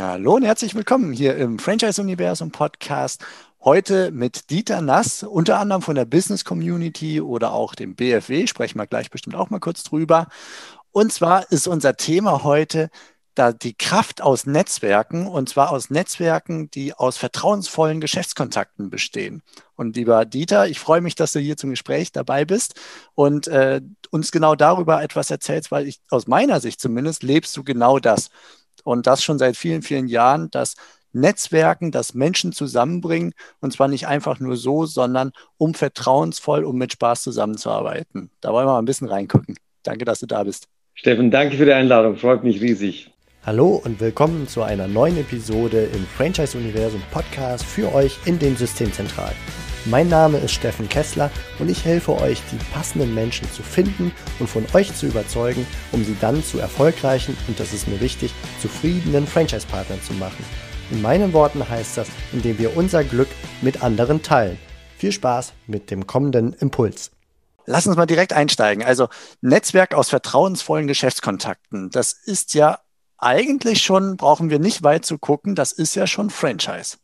Hallo und herzlich willkommen hier im Franchise-Universum Podcast. Heute mit Dieter Nass, unter anderem von der Business Community oder auch dem BFW, sprechen wir gleich bestimmt auch mal kurz drüber. Und zwar ist unser Thema heute da die Kraft aus Netzwerken und zwar aus Netzwerken, die aus vertrauensvollen Geschäftskontakten bestehen. Und lieber Dieter, ich freue mich, dass du hier zum Gespräch dabei bist und äh, uns genau darüber etwas erzählst, weil ich aus meiner Sicht zumindest lebst du genau das und das schon seit vielen, vielen Jahren, dass Netzwerken, das Menschen zusammenbringen und zwar nicht einfach nur so, sondern um vertrauensvoll und mit Spaß zusammenzuarbeiten. Da wollen wir mal ein bisschen reingucken. Danke, dass du da bist. Steffen, danke für die Einladung, freut mich riesig. Hallo und willkommen zu einer neuen Episode im Franchise Universum Podcast für euch in den Systemzentralen. Mein Name ist Steffen Kessler und ich helfe euch, die passenden Menschen zu finden und von euch zu überzeugen, um sie dann zu erfolgreichen und das ist mir wichtig, zufriedenen Franchise-Partnern zu machen. In meinen Worten heißt das, indem wir unser Glück mit anderen teilen. Viel Spaß mit dem kommenden Impuls. Lass uns mal direkt einsteigen. Also Netzwerk aus vertrauensvollen Geschäftskontakten. Das ist ja eigentlich schon, brauchen wir nicht weit zu gucken, das ist ja schon Franchise.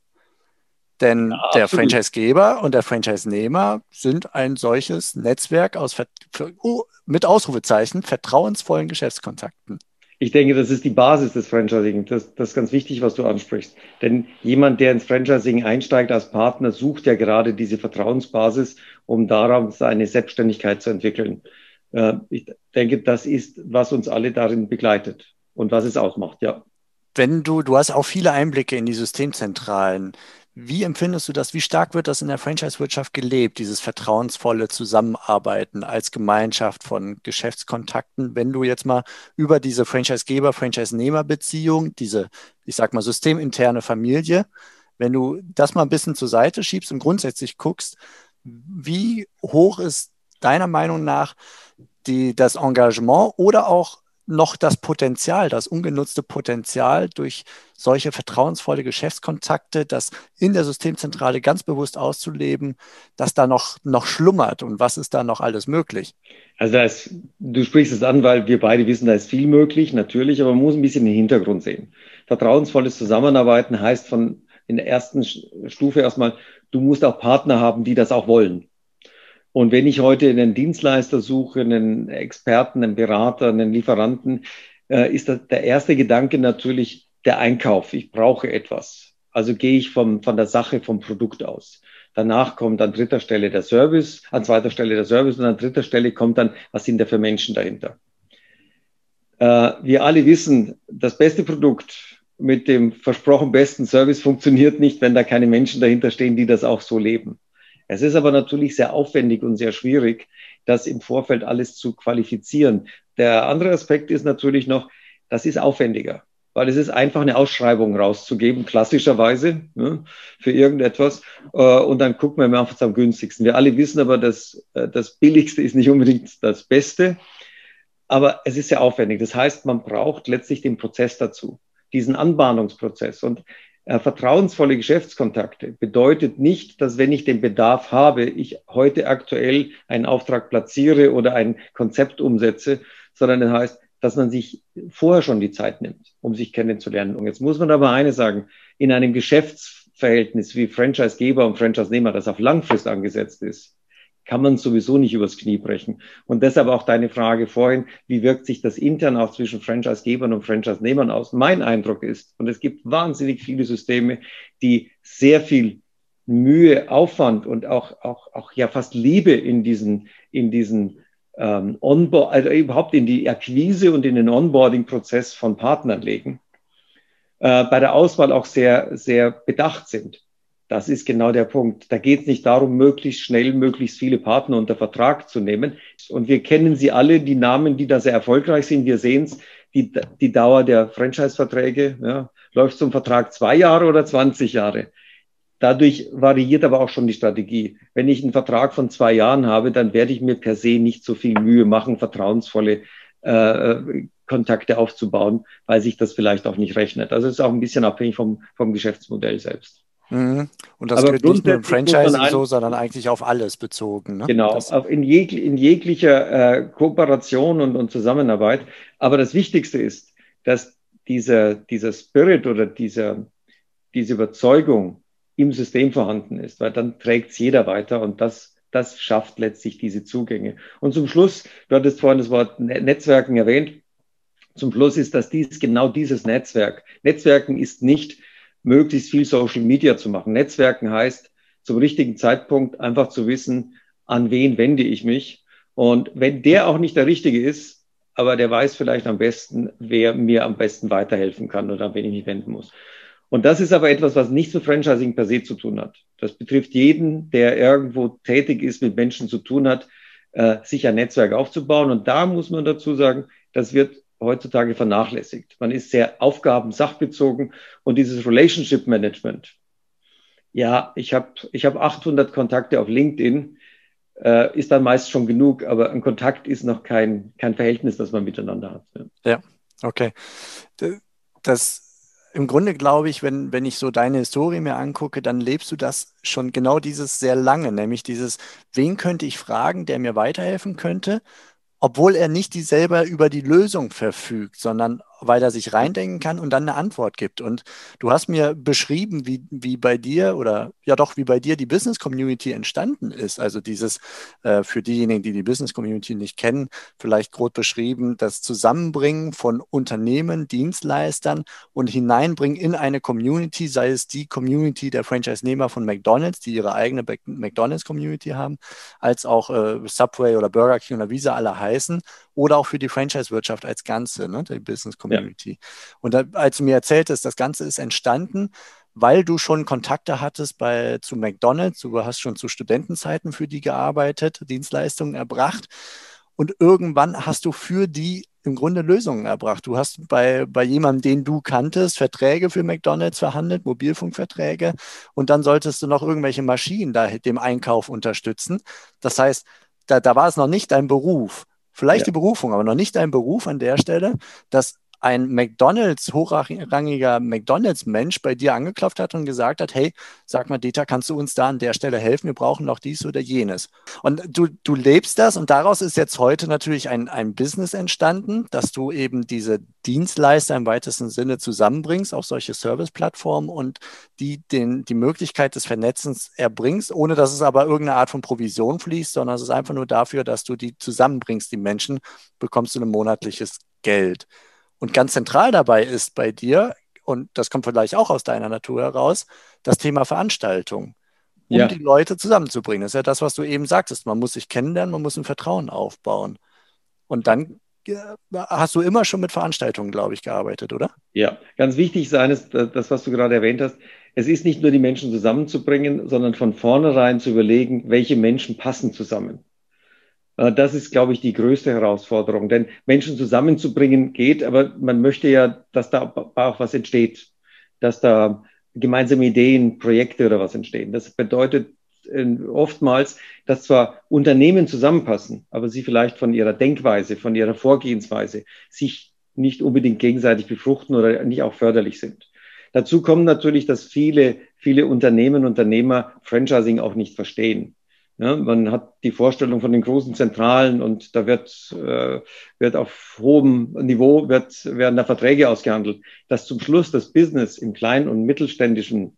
Denn ja, der Franchisegeber und der Franchise-Nehmer sind ein solches Netzwerk aus, oh, mit Ausrufezeichen, vertrauensvollen Geschäftskontakten. Ich denke, das ist die Basis des Franchising. Das, das ist ganz wichtig, was du ansprichst. Denn jemand, der ins Franchising einsteigt als Partner, sucht ja gerade diese Vertrauensbasis, um darauf seine Selbstständigkeit zu entwickeln. Äh, ich denke, das ist, was uns alle darin begleitet und was es ausmacht, ja. Wenn du, du hast auch viele Einblicke in die Systemzentralen. Wie empfindest du das? Wie stark wird das in der Franchise-Wirtschaft gelebt, dieses vertrauensvolle Zusammenarbeiten als Gemeinschaft von Geschäftskontakten? Wenn du jetzt mal über diese Franchise-Geber, Franchise-Nehmer-Beziehung, diese, ich sag mal, systeminterne Familie, wenn du das mal ein bisschen zur Seite schiebst und grundsätzlich guckst, wie hoch ist deiner Meinung nach die, das Engagement oder auch noch das Potenzial, das ungenutzte Potenzial durch solche vertrauensvolle Geschäftskontakte, das in der Systemzentrale ganz bewusst auszuleben, dass da noch, noch schlummert und was ist da noch alles möglich? Also ist, du sprichst es an, weil wir beide wissen, da ist viel möglich, natürlich, aber man muss ein bisschen den Hintergrund sehen. Vertrauensvolles Zusammenarbeiten heißt von in der ersten Stufe erstmal, du musst auch Partner haben, die das auch wollen. Und wenn ich heute einen Dienstleister suche, einen Experten, einen Berater, einen Lieferanten, äh, ist der erste Gedanke natürlich der Einkauf. Ich brauche etwas. Also gehe ich vom, von der Sache, vom Produkt aus. Danach kommt an dritter Stelle der Service, an zweiter Stelle der Service und an dritter Stelle kommt dann, was sind da für Menschen dahinter. Äh, wir alle wissen, das beste Produkt mit dem versprochen besten Service funktioniert nicht, wenn da keine Menschen dahinter stehen, die das auch so leben. Es ist aber natürlich sehr aufwendig und sehr schwierig, das im Vorfeld alles zu qualifizieren. Der andere Aspekt ist natürlich noch, das ist aufwendiger, weil es ist einfach eine Ausschreibung rauszugeben, klassischerweise ne, für irgendetwas. Äh, und dann gucken wir mal, was am günstigsten. Wir alle wissen aber, dass äh, das Billigste ist nicht unbedingt das Beste. Aber es ist sehr aufwendig. Das heißt, man braucht letztlich den Prozess dazu, diesen Anbahnungsprozess. Und vertrauensvolle Geschäftskontakte bedeutet nicht, dass wenn ich den Bedarf habe, ich heute aktuell einen Auftrag platziere oder ein Konzept umsetze, sondern das heißt, dass man sich vorher schon die Zeit nimmt, um sich kennenzulernen. Und jetzt muss man aber eine sagen, in einem Geschäftsverhältnis wie Franchisegeber und Franchise-Nehmer, das auf Langfrist angesetzt ist, kann man sowieso nicht übers Knie brechen. Und deshalb auch deine Frage vorhin, wie wirkt sich das intern auch zwischen Franchise-Gebern und Franchise-Nehmern aus? Mein Eindruck ist, und es gibt wahnsinnig viele Systeme, die sehr viel Mühe, Aufwand und auch, auch, auch ja fast Liebe in diesen, in diesen ähm, Onboard, also überhaupt in die Akquise und in den Onboarding-Prozess von Partnern legen, äh, bei der Auswahl auch sehr, sehr bedacht sind. Das ist genau der Punkt. Da geht es nicht darum, möglichst schnell möglichst viele Partner unter Vertrag zu nehmen. Und wir kennen sie alle, die Namen, die da sehr erfolgreich sind. Wir sehen es, die, die Dauer der Franchise-Verträge ja, läuft zum Vertrag zwei Jahre oder 20 Jahre. Dadurch variiert aber auch schon die Strategie. Wenn ich einen Vertrag von zwei Jahren habe, dann werde ich mir per se nicht so viel Mühe machen, vertrauensvolle äh, Kontakte aufzubauen, weil sich das vielleicht auch nicht rechnet. Also es ist auch ein bisschen abhängig vom, vom Geschäftsmodell selbst. Mhm. Und das Aber gilt nicht nur im Franchising so, sondern eigentlich auf alles bezogen. Ne? Genau, das in, jeg in, jeglicher äh, Kooperation und, und Zusammenarbeit. Aber das Wichtigste ist, dass dieser, dieser Spirit oder dieser, diese Überzeugung im System vorhanden ist, weil dann trägt es jeder weiter und das, das schafft letztlich diese Zugänge. Und zum Schluss, du hattest vorhin das Wort Netzwerken erwähnt, zum Schluss ist das dies, genau dieses Netzwerk. Netzwerken ist nicht möglichst viel Social Media zu machen. Netzwerken heißt, zum richtigen Zeitpunkt einfach zu wissen, an wen wende ich mich. Und wenn der auch nicht der Richtige ist, aber der weiß vielleicht am besten, wer mir am besten weiterhelfen kann oder an wen ich mich wenden muss. Und das ist aber etwas, was nichts mit Franchising per se zu tun hat. Das betrifft jeden, der irgendwo tätig ist, mit Menschen zu tun hat, äh, sich ein Netzwerk aufzubauen. Und da muss man dazu sagen, das wird heutzutage vernachlässigt. Man ist sehr aufgaben-sachbezogen und dieses Relationship Management. Ja, ich habe ich hab 800 Kontakte auf LinkedIn, äh, ist dann meist schon genug, aber ein Kontakt ist noch kein, kein Verhältnis, das man miteinander hat. Ja, ja okay. Das im Grunde glaube ich, wenn, wenn ich so deine Historie mir angucke, dann lebst du das schon genau dieses sehr lange, nämlich dieses, wen könnte ich fragen, der mir weiterhelfen könnte, obwohl er nicht die selber über die Lösung verfügt, sondern weil er sich reindenken kann und dann eine Antwort gibt. Und du hast mir beschrieben, wie, wie bei dir oder ja doch, wie bei dir die Business Community entstanden ist. Also dieses äh, für diejenigen, die die Business Community nicht kennen, vielleicht grob beschrieben, das Zusammenbringen von Unternehmen, Dienstleistern und hineinbringen in eine Community, sei es die Community der Franchise-Nehmer von McDonald's, die ihre eigene McDonald's-Community haben, als auch äh, Subway oder Burger King oder wie sie alle heißen oder auch für die Franchise-Wirtschaft als Ganze, ne, die Business Community. Ja. Und da, als du mir erzähltest, das Ganze ist entstanden, weil du schon Kontakte hattest bei, zu McDonalds, du hast schon zu Studentenzeiten für die gearbeitet, Dienstleistungen erbracht und irgendwann hast du für die im Grunde Lösungen erbracht. Du hast bei, bei jemandem, den du kanntest, Verträge für McDonalds verhandelt, Mobilfunkverträge und dann solltest du noch irgendwelche Maschinen da dem Einkauf unterstützen. Das heißt, da, da war es noch nicht dein Beruf, vielleicht ja. die Berufung, aber noch nicht dein Beruf an der Stelle, dass ein McDonalds, hochrangiger McDonalds-Mensch bei dir angeklopft hat und gesagt hat, hey, sag mal, Dieter, kannst du uns da an der Stelle helfen? Wir brauchen noch dies oder jenes. Und du, du lebst das und daraus ist jetzt heute natürlich ein, ein Business entstanden, dass du eben diese Dienstleister im weitesten Sinne zusammenbringst, auch solche Service-Plattformen und die den, die Möglichkeit des Vernetzens erbringst, ohne dass es aber irgendeine Art von Provision fließt, sondern es ist einfach nur dafür, dass du die zusammenbringst, die Menschen, bekommst du ein monatliches Geld. Und ganz zentral dabei ist bei dir, und das kommt vielleicht auch aus deiner Natur heraus, das Thema Veranstaltung. Um ja. die Leute zusammenzubringen. Das ist ja das, was du eben sagtest. Man muss sich kennenlernen, man muss ein Vertrauen aufbauen. Und dann äh, hast du immer schon mit Veranstaltungen, glaube ich, gearbeitet, oder? Ja, ganz wichtig sein ist das, was du gerade erwähnt hast. Es ist nicht nur die Menschen zusammenzubringen, sondern von vornherein zu überlegen, welche Menschen passen zusammen. Äh, das ist, glaube ich, die größte Herausforderung. Denn Menschen zusammenzubringen geht, aber man möchte ja, dass da auch was entsteht, dass da gemeinsame Ideen, Projekte oder was entstehen. Das bedeutet äh, oftmals, dass zwar Unternehmen zusammenpassen, aber sie vielleicht von ihrer Denkweise, von ihrer Vorgehensweise sich nicht unbedingt gegenseitig befruchten oder nicht auch förderlich sind. Dazu kommt natürlich, dass viele, viele Unternehmen, Unternehmer Franchising auch nicht verstehen. Ja, man hat die Vorstellung von den großen Zentralen und da wird, äh, wird auf hohem Niveau wird, werden da Verträge ausgehandelt, dass zum Schluss das Business in kleinen und mittelständischen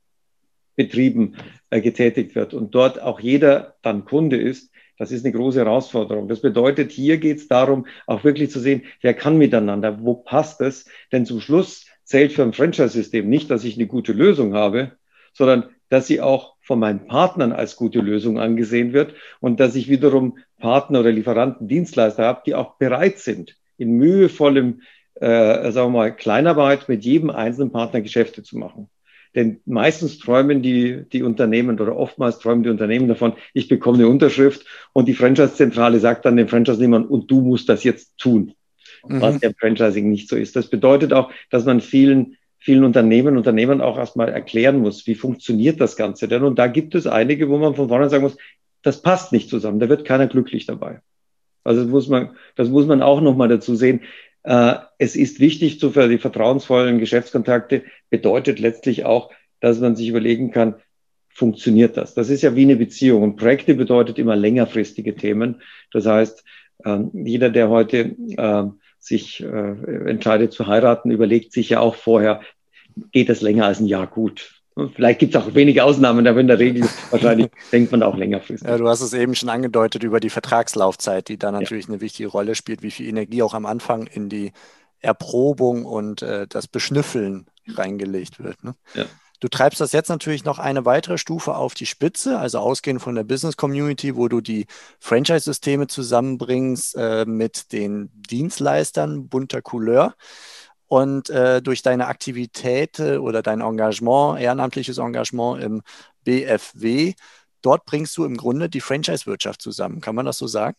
Betrieben äh, getätigt wird und dort auch jeder dann Kunde ist. Das ist eine große Herausforderung. Das bedeutet, hier geht es darum, auch wirklich zu sehen, wer kann miteinander, wo passt es? Denn zum Schluss zählt für ein Franchise-System nicht, dass ich eine gute Lösung habe, sondern dass sie auch von meinen Partnern als gute Lösung angesehen wird und dass ich wiederum Partner oder Lieferanten, Dienstleister habe, die auch bereit sind, in mühevollem, äh, sagen wir mal, Kleinarbeit mit jedem einzelnen Partner Geschäfte zu machen. Denn meistens träumen die, die Unternehmen oder oftmals träumen die Unternehmen davon, ich bekomme eine Unterschrift und die Franchise-Zentrale sagt dann den Franchise-Nehmern, und du musst das jetzt tun. Mhm. Was ja Franchising nicht so ist. Das bedeutet auch, dass man vielen vielen Unternehmen, Unternehmern auch erstmal erklären muss, wie funktioniert das Ganze denn? Und da gibt es einige, wo man von vornherein sagen muss, das passt nicht zusammen, da wird keiner glücklich dabei. Also das muss man, das muss man auch nochmal dazu sehen. Äh, es ist wichtig, für die vertrauensvollen Geschäftskontakte bedeutet letztlich auch, dass man sich überlegen kann, funktioniert das? Das ist ja wie eine Beziehung. Und Projekte bedeutet immer längerfristige Themen. Das heißt, ähm, jeder, der heute ähm, sich äh, entscheidet zu heiraten, überlegt sich ja auch vorher, geht es länger als ein Jahr gut. Vielleicht gibt es auch wenige Ausnahmen, aber in der Regel wahrscheinlich denkt man auch längerfristig. Ja, du hast es eben schon angedeutet über die Vertragslaufzeit, die da natürlich ja. eine wichtige Rolle spielt, wie viel Energie auch am Anfang in die Erprobung und äh, das Beschnüffeln reingelegt wird. Ne? Ja. Du treibst das jetzt natürlich noch eine weitere Stufe auf die Spitze, also ausgehend von der Business Community, wo du die Franchise-Systeme zusammenbringst äh, mit den Dienstleistern bunter Couleur. Und äh, durch deine Aktivität oder dein Engagement, ehrenamtliches Engagement im BFW, dort bringst du im Grunde die Franchise-Wirtschaft zusammen. Kann man das so sagen?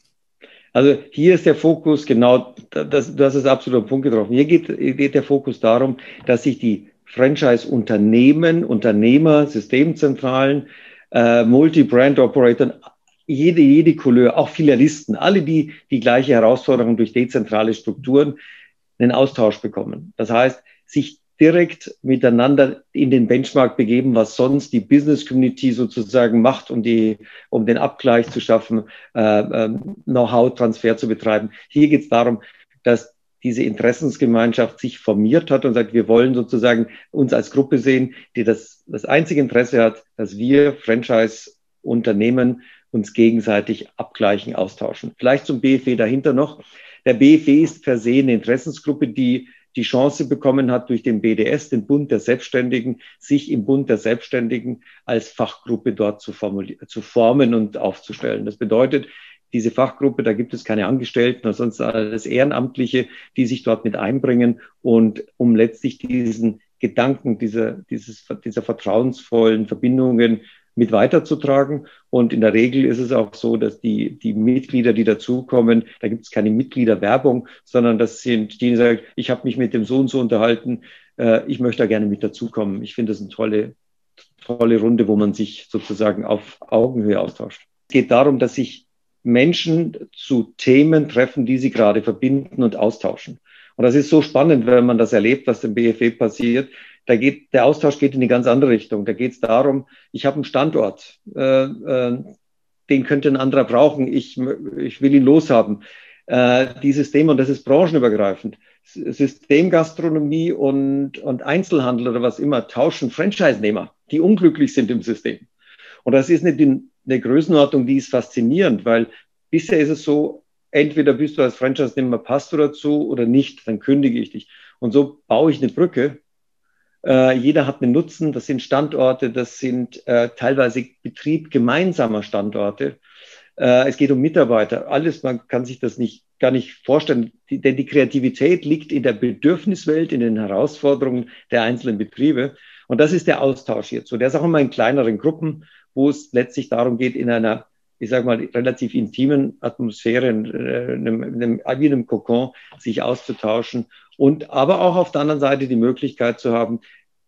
Also hier ist der Fokus genau, das, das ist absolut ein Punkt getroffen. Hier geht, geht der Fokus darum, dass sich die Franchise-Unternehmen, Unternehmer, Systemzentralen, äh, Multi-Brand-Operatoren, jede, jede Couleur, auch Filialisten, alle, die die gleiche Herausforderung durch dezentrale Strukturen einen Austausch bekommen. Das heißt, sich direkt miteinander in den Benchmark begeben, was sonst die Business Community sozusagen macht, um die, um den Abgleich zu schaffen, äh, äh, Know-how-Transfer zu betreiben. Hier geht es darum, dass diese Interessensgemeinschaft sich formiert hat und sagt, wir wollen sozusagen uns als Gruppe sehen, die das, das einzige Interesse hat, dass wir Franchise-Unternehmen uns gegenseitig abgleichen, austauschen. Vielleicht zum BFW dahinter noch. Der BFW ist per se eine Interessensgruppe, die die Chance bekommen hat, durch den BDS, den Bund der Selbstständigen, sich im Bund der Selbstständigen als Fachgruppe dort zu, zu formen und aufzustellen. Das bedeutet, diese Fachgruppe, da gibt es keine Angestellten oder sonst alles Ehrenamtliche, die sich dort mit einbringen und um letztlich diesen Gedanken dieser, dieses, dieser vertrauensvollen Verbindungen mit weiterzutragen. Und in der Regel ist es auch so, dass die, die Mitglieder, die dazukommen, da gibt es keine Mitgliederwerbung, sondern das sind die, die sagen, ich habe mich mit dem so und so unterhalten, äh, ich möchte da gerne mit dazukommen. Ich finde das eine tolle, tolle Runde, wo man sich sozusagen auf Augenhöhe austauscht. Es geht darum, dass sich Menschen zu Themen treffen, die sie gerade verbinden und austauschen. Und das ist so spannend, wenn man das erlebt, was im BFW passiert, da geht, der Austausch geht in eine ganz andere Richtung. Da geht es darum, ich habe einen Standort, äh, äh, den könnte ein anderer brauchen, ich, ich will ihn loshaben. Äh, dieses Thema, und das ist branchenübergreifend, Systemgastronomie und, und Einzelhandel oder was immer tauschen Franchise-Nehmer, die unglücklich sind im System. Und das ist eine, eine Größenordnung, die ist faszinierend, weil bisher ist es so, entweder bist du als Franchise-Nehmer, passt du dazu oder nicht, dann kündige ich dich. Und so baue ich eine Brücke äh, jeder hat einen Nutzen. Das sind Standorte, das sind äh, teilweise Betrieb gemeinsamer Standorte. Äh, es geht um Mitarbeiter. Alles, man kann sich das nicht, gar nicht vorstellen, die, denn die Kreativität liegt in der Bedürfniswelt, in den Herausforderungen der einzelnen Betriebe. Und das ist der Austausch. So, der ist auch immer in kleineren Gruppen, wo es letztlich darum geht, in einer ich sage mal, relativ intimen Atmosphäre, äh, in einem, in einem, wie in einem Kokon, sich auszutauschen und aber auch auf der anderen Seite die Möglichkeit zu haben,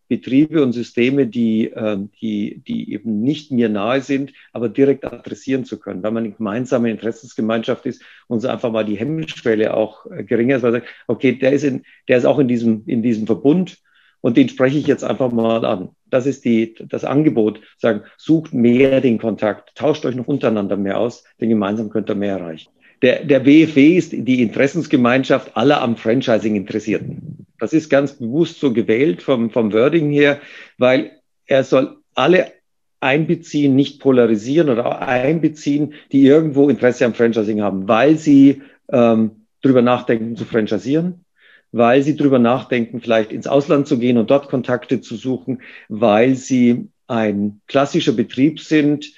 Betriebe und Systeme, die, ähm, die, die eben nicht mir nahe sind, aber direkt adressieren zu können, weil man eine gemeinsame Interessensgemeinschaft ist und so einfach mal die Hemmschwelle auch äh, geringer ist, weil man sagt, okay, der ist, in, der ist auch in diesem, in diesem Verbund und den spreche ich jetzt einfach mal an. Das ist die, das Angebot, sagen, sucht mehr den Kontakt, tauscht euch noch untereinander mehr aus, denn gemeinsam könnt ihr mehr erreichen. Der, der BFW ist die Interessensgemeinschaft aller am Franchising Interessierten. Das ist ganz bewusst so gewählt vom, vom Wording her, weil er soll alle einbeziehen, nicht polarisieren oder einbeziehen, die irgendwo Interesse am Franchising haben, weil sie ähm, drüber nachdenken zu franchiseren, weil sie drüber nachdenken, vielleicht ins Ausland zu gehen und dort Kontakte zu suchen, weil sie ein klassischer Betrieb sind,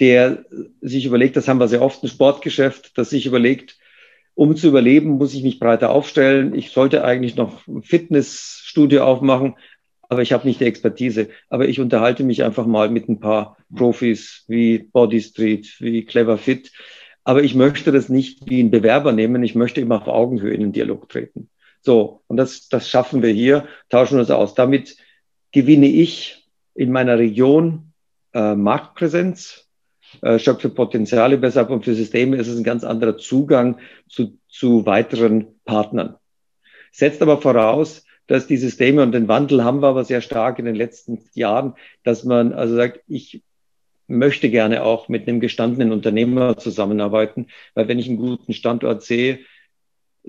der sich überlegt, das haben wir sehr oft, ein Sportgeschäft, das sich überlegt, um zu überleben, muss ich mich breiter aufstellen. Ich sollte eigentlich noch ein Fitnessstudio aufmachen, aber ich habe nicht die Expertise. Aber ich unterhalte mich einfach mal mit ein paar Profis wie Body Street, wie Clever Fit. Aber ich möchte das nicht wie ein Bewerber nehmen. Ich möchte immer auf Augenhöhe in den Dialog treten. So, und das, das schaffen wir hier, tauschen uns aus. Damit gewinne ich in meiner Region äh, Marktpräsenz, äh, schöpfe Potenziale besser und für Systeme ist es ein ganz anderer Zugang zu, zu weiteren Partnern. Setzt aber voraus, dass die Systeme und den Wandel haben wir aber sehr stark in den letzten Jahren, dass man also sagt, ich möchte gerne auch mit einem gestandenen Unternehmer zusammenarbeiten, weil wenn ich einen guten Standort sehe,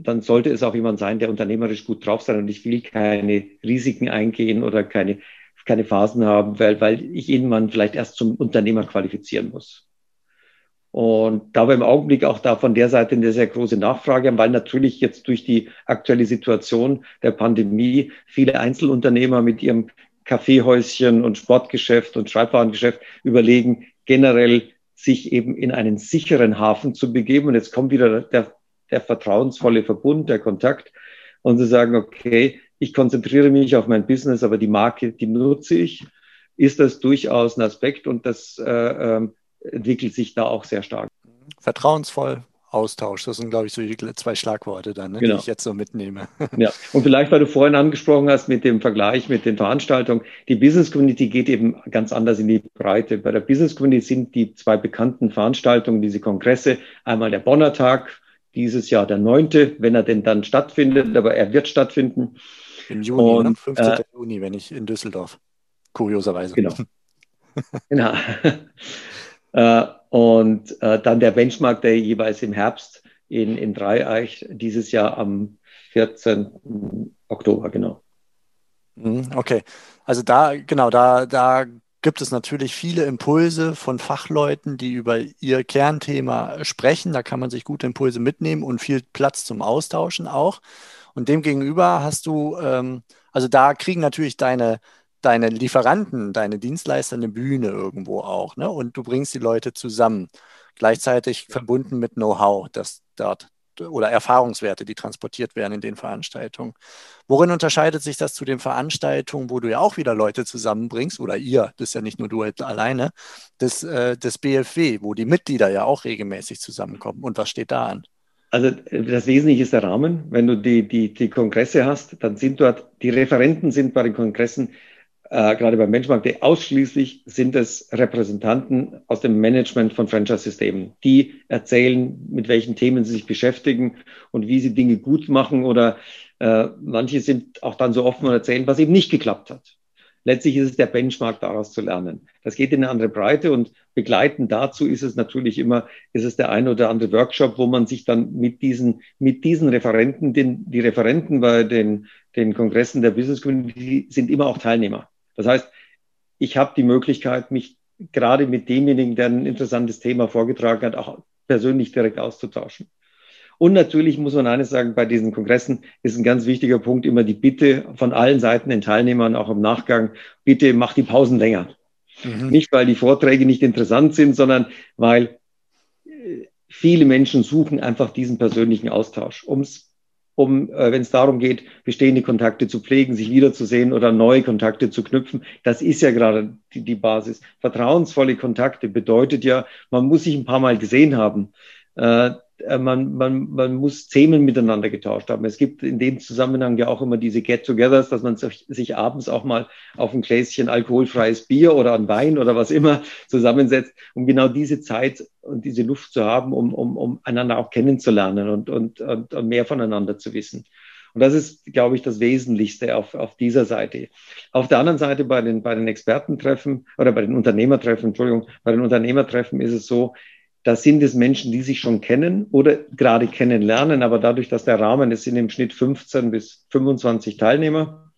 dann sollte es auch jemand sein, der unternehmerisch gut drauf sein und ich will keine Risiken eingehen oder keine, keine Phasen haben, weil, weil ich ihn man vielleicht erst zum Unternehmer qualifizieren muss. Und da wir im Augenblick auch da von der Seite eine sehr große Nachfrage weil natürlich jetzt durch die aktuelle Situation der Pandemie viele Einzelunternehmer mit ihrem Kaffeehäuschen und Sportgeschäft und Schreibwarengeschäft überlegen, generell sich eben in einen sicheren Hafen zu begeben. Und jetzt kommt wieder der, der vertrauensvolle Verbund, der Kontakt und zu sagen, okay, ich konzentriere mich auf mein Business, aber die Marke, die nutze ich, ist das durchaus ein Aspekt und das äh, ähm, entwickelt sich da auch sehr stark. Vertrauensvoll, Austausch, das sind, glaube ich, so die zwei Schlagworte dann, ne, genau. die ich jetzt so mitnehme. Ja, und vielleicht, weil du vorhin angesprochen hast mit dem Vergleich mit den Veranstaltungen, die Business Community geht eben ganz anders in die Breite. Bei der Business Community sind die zwei bekannten Veranstaltungen, diese Kongresse, einmal der Bonner Tag, dieses Jahr der neunte, wenn er denn dann stattfindet, aber er wird stattfinden. Im Juni, ne? und, ne? 15. Äh, Juni, wenn ich in Düsseldorf, kurioserweise. Genau. genau. Äh, und äh, dann der Benchmark, der jeweils im Herbst in, in Dreieich, dieses Jahr am 14. Oktober, genau. Mhm, okay, also da, genau, da, da gibt es natürlich viele Impulse von Fachleuten, die über ihr Kernthema sprechen. Da kann man sich gute Impulse mitnehmen und viel Platz zum Austauschen auch. Und demgegenüber hast du, ähm, also da kriegen natürlich deine, deine Lieferanten, deine Dienstleister eine Bühne irgendwo auch, ne? Und du bringst die Leute zusammen, gleichzeitig verbunden mit Know-how, das dort oder Erfahrungswerte, die transportiert werden in den Veranstaltungen. Worin unterscheidet sich das zu den Veranstaltungen, wo du ja auch wieder Leute zusammenbringst, oder ihr, das ist ja nicht nur du alleine, des, äh, BFW, wo die Mitglieder ja auch regelmäßig zusammenkommen. Und was steht da an? Also das Wesentliche ist der Rahmen. Wenn du die, die, die Kongresse hast, dann sind dort, die Referenten sind bei den Kongressen äh, gerade beim Benchmark Day ausschließlich sind es Repräsentanten aus dem Management von Franchise-Systemen, die erzählen, mit welchen Themen sie sich beschäftigen und wie sie Dinge gut machen oder äh, manche sind auch dann so offen und erzählen, was eben nicht geklappt hat. Letztlich ist es der Benchmark, daraus zu lernen. Das geht in eine andere Breite und begleitend dazu ist es natürlich immer, ist es der ein oder andere Workshop, wo man sich dann mit diesen, mit diesen Referenten, den, die Referenten bei den, den Kongressen der Business Community sind immer auch Teilnehmer. Das heißt, ich habe die Möglichkeit, mich gerade mit demjenigen, der ein interessantes Thema vorgetragen hat, auch persönlich direkt auszutauschen. Und natürlich muss man eines sagen, bei diesen Kongressen ist ein ganz wichtiger Punkt immer die Bitte von allen Seiten, den Teilnehmern, auch im Nachgang, bitte macht die Pausen länger. Mhm. Nicht, weil die Vorträge nicht interessant sind, sondern weil äh, viele Menschen suchen einfach diesen persönlichen Austausch, um es um, äh, wenn es darum geht, bestehende Kontakte zu pflegen, sich wiederzusehen oder neue Kontakte zu knüpfen. Das ist ja gerade die, die Basis. Vertrauensvolle Kontakte bedeutet ja, man muss sich ein paar Mal gesehen haben. Äh, man, man, man muss Themen miteinander getauscht haben. Es gibt in dem Zusammenhang ja auch immer diese Get-togethers, dass man sich, sich abends auch mal auf ein Gläschen alkoholfreies Bier oder ein Wein oder was immer zusammensetzt, um genau diese Zeit und diese Luft zu haben, um, um, um einander auch kennenzulernen und, und, und, und mehr voneinander zu wissen. Und das ist, glaube ich, das Wesentlichste auf, auf dieser Seite. Auf der anderen Seite bei den, bei den Expertentreffen oder bei den Unternehmertreffen, Entschuldigung, bei den Unternehmertreffen ist es so, da sind es Menschen, die sich schon kennen oder gerade kennenlernen, aber dadurch, dass der Rahmen, es sind im Schnitt 15 bis 25 Teilnehmer.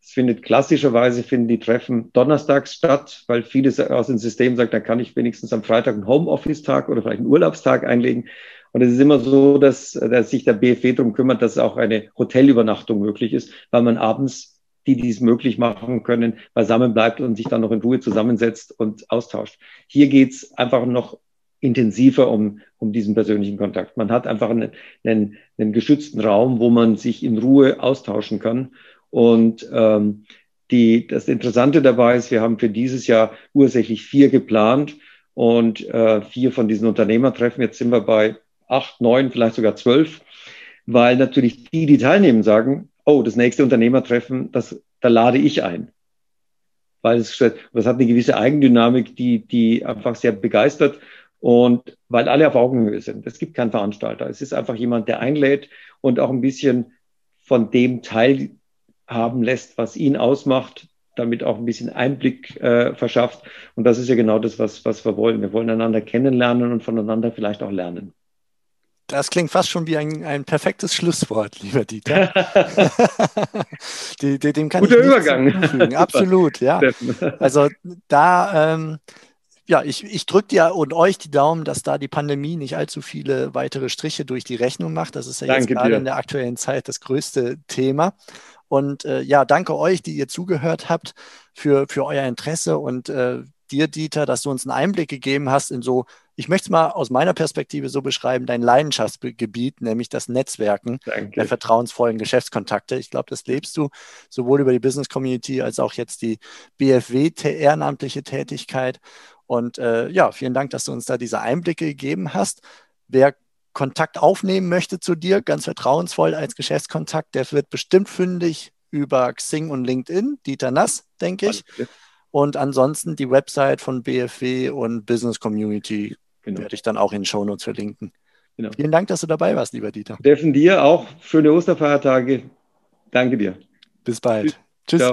Es findet klassischerweise finden die Treffen donnerstags statt, weil vieles aus dem System sagt, da kann ich wenigstens am Freitag einen Homeoffice-Tag oder vielleicht einen Urlaubstag einlegen. Und es ist immer so, dass, dass sich der BFW darum kümmert, dass auch eine Hotelübernachtung möglich ist, weil man abends die dies möglich machen können, beisammen bleibt und sich dann noch in Ruhe zusammensetzt und austauscht. Hier geht's einfach noch intensiver um, um diesen persönlichen Kontakt. Man hat einfach einen, einen, einen geschützten Raum, wo man sich in Ruhe austauschen kann. Und ähm, die, das Interessante dabei ist, wir haben für dieses Jahr ursächlich vier geplant und äh, vier von diesen Unternehmertreffen. Jetzt sind wir bei acht, neun, vielleicht sogar zwölf, weil natürlich die, die teilnehmen, sagen, oh, das nächste Unternehmertreffen, das, da lade ich ein. Weil es, das hat eine gewisse Eigendynamik, die, die einfach sehr begeistert. Und weil alle auf Augenhöhe sind. Es gibt keinen Veranstalter. Es ist einfach jemand, der einlädt und auch ein bisschen von dem teilhaben lässt, was ihn ausmacht, damit auch ein bisschen Einblick äh, verschafft. Und das ist ja genau das, was, was wir wollen. Wir wollen einander kennenlernen und voneinander vielleicht auch lernen. Das klingt fast schon wie ein, ein perfektes Schlusswort, lieber Dieter. die, die, dem kann Guter ich Übergang. Absolut, ja. Also da, ähm, ja, ich, ich drücke dir und euch die Daumen, dass da die Pandemie nicht allzu viele weitere Striche durch die Rechnung macht. Das ist ja danke jetzt gerade dir. in der aktuellen Zeit das größte Thema. Und äh, ja, danke euch, die ihr zugehört habt, für, für euer Interesse und äh, dir, Dieter, dass du uns einen Einblick gegeben hast in so, ich möchte es mal aus meiner Perspektive so beschreiben, dein Leidenschaftsgebiet, nämlich das Netzwerken Danke. der vertrauensvollen Geschäftskontakte. Ich glaube, das lebst du sowohl über die Business Community als auch jetzt die BFW ehrenamtliche Tätigkeit. Und äh, ja, vielen Dank, dass du uns da diese Einblicke gegeben hast. Wer Kontakt aufnehmen möchte zu dir, ganz vertrauensvoll als Geschäftskontakt, der wird bestimmt fündig über Xing und LinkedIn, Dieter Nass, denke ich. Und ansonsten die Website von BFW und Business Community genau. werde ich dann auch in den Shownotes verlinken. Genau. Vielen Dank, dass du dabei warst, lieber Dieter. Steffen, dir auch schöne Osterfeiertage. Danke dir. Bis bald. Tschüss. Tschüss.